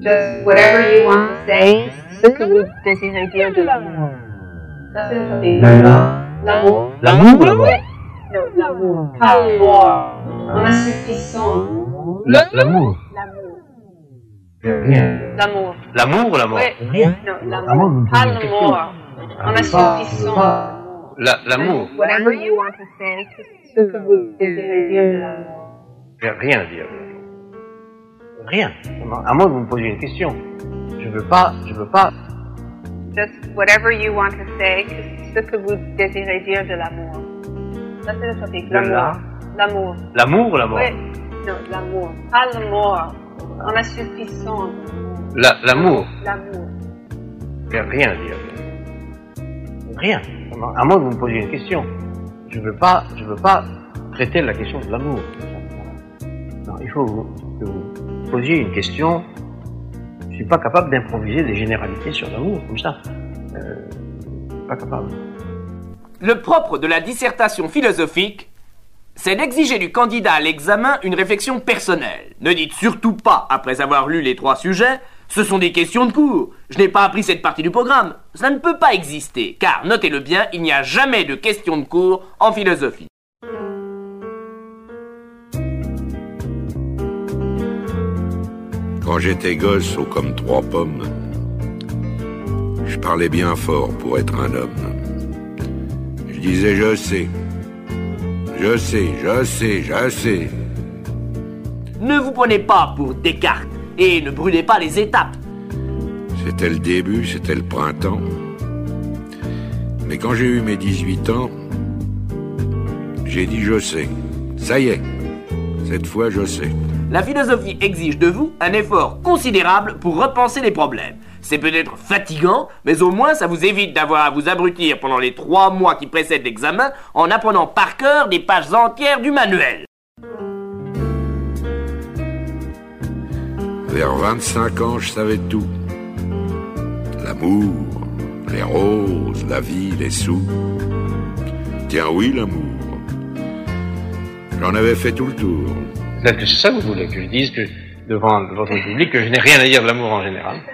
Just whatever you want to say, ce que vous désirez dire de l'amour. Ça, c'est le topic. L'amour. L'amour ou la mort Non, l'amour. Pas le mort. En assouplissant. La- L'amour. L'amour. Rien. L'amour. L'amour. Rien. Non, L'amour, l'amour. vous me Pas posez une le question. mort. En Pas- assouplissant. pas- La- L'amour. Whatever you want to say, ce que vous désirez dire de l'amour. Rien à dire. Rien. À moins que vous me posiez une question. Je veux pas, je veux pas. Just whatever you want to say, ce que vous désirez dire de l'amour. Ça, c'est le topic. L'amour. la- L'amour. L'amour ou la mort? Oui. Non, l'amour. Pas le mort. En assouplissant. La- L'amour. L'amour. Rien à dire. Rien. À moins que vous me posiez une question. Je veux pas, je veux pas traiter la question de l'amour. Non, il faut que vous posiez une question. Je suis pas capable d'improviser des généralités sur l'amour comme ça. Euh, pas capable. Le propre de la dissertation philosophique, c'est d'exiger du candidat à l'examen une réflexion personnelle. Ne dites surtout pas, après avoir lu les trois sujets, ce sont des questions de cours. Je n'ai pas appris cette partie du programme. Ça ne peut pas exister, car, notez-le bien, il n'y a jamais de questions de cours en philosophie. Quand j'étais gosse, haut comme trois pommes, je parlais bien fort pour être un homme. Je disais je sais, je sais, je sais, je sais. Ne vous prenez pas pour Descartes et ne brûlez pas les étapes. C'était le début, c'était le printemps. Mais quand j'ai eu mes 18 ans, j'ai dit je sais. Ça y est, cette fois je sais. La philosophie exige de vous un effort considérable pour repenser les problèmes. C'est peut-être fatigant, mais au moins ça vous évite d'avoir à vous abrutir pendant les trois mois qui précèdent l'examen en apprenant par cœur des pages entières du manuel. Vers 25 ans, je savais tout. L'amour, les roses, la vie, les sous. Tiens oui, l'amour. J'en avais fait tout le tour. Peut-être que c'est ça que vous voulez, que je dise que devant votre public que je n'ai rien à dire de l'amour en général.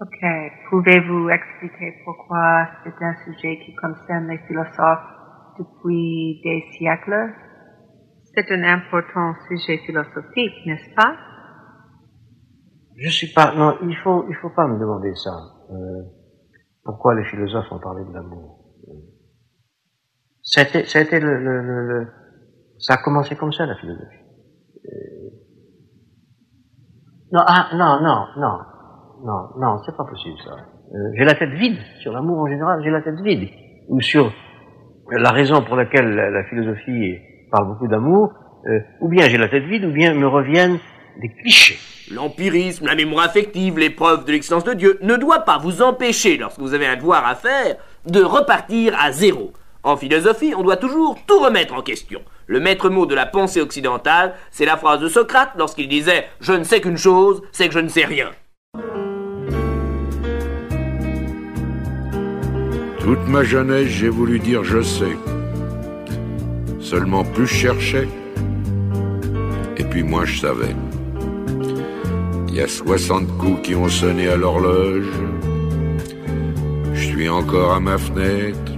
Ok. Pouvez-vous expliquer pourquoi c'est un sujet qui concerne les philosophes depuis des siècles? C'est un important sujet philosophique, n'est-ce pas? Je suis pas. Non, il faut, il faut pas me demander ça. Euh, pourquoi les philosophes ont parlé de l'amour? Euh, Ça a été, ça a été le, le, le, le- ça a commencé comme ça la philosophie. Euh, Non, ah, non, non, non, non, non, c'est pas possible ça. Euh, j'ai la tête vide sur l'amour en général. J'ai la tête vide ou sur la raison pour laquelle la, philosophie parle beaucoup d'amour. euh, ou bien j'ai la tête vide, ou bien me reviennent des clichés. L'empirisme, la mémoire affective, l'épreuve de l'existence de Dieu ne doit pas vous empêcher, lorsque vous avez un devoir à faire, de repartir à zéro. En philosophie, on doit toujours tout remettre en question. Le maître mot de la pensée occidentale, c'est la phrase de Socrate lorsqu'il disait ⁇ Je ne sais qu'une chose, c'est que je ne sais rien ⁇ Toute ma jeunesse, j'ai voulu dire je sais. Seulement plus je cherchais, et puis moins je savais. Il y a 60 coups qui ont sonné à l'horloge. Je suis encore à ma fenêtre.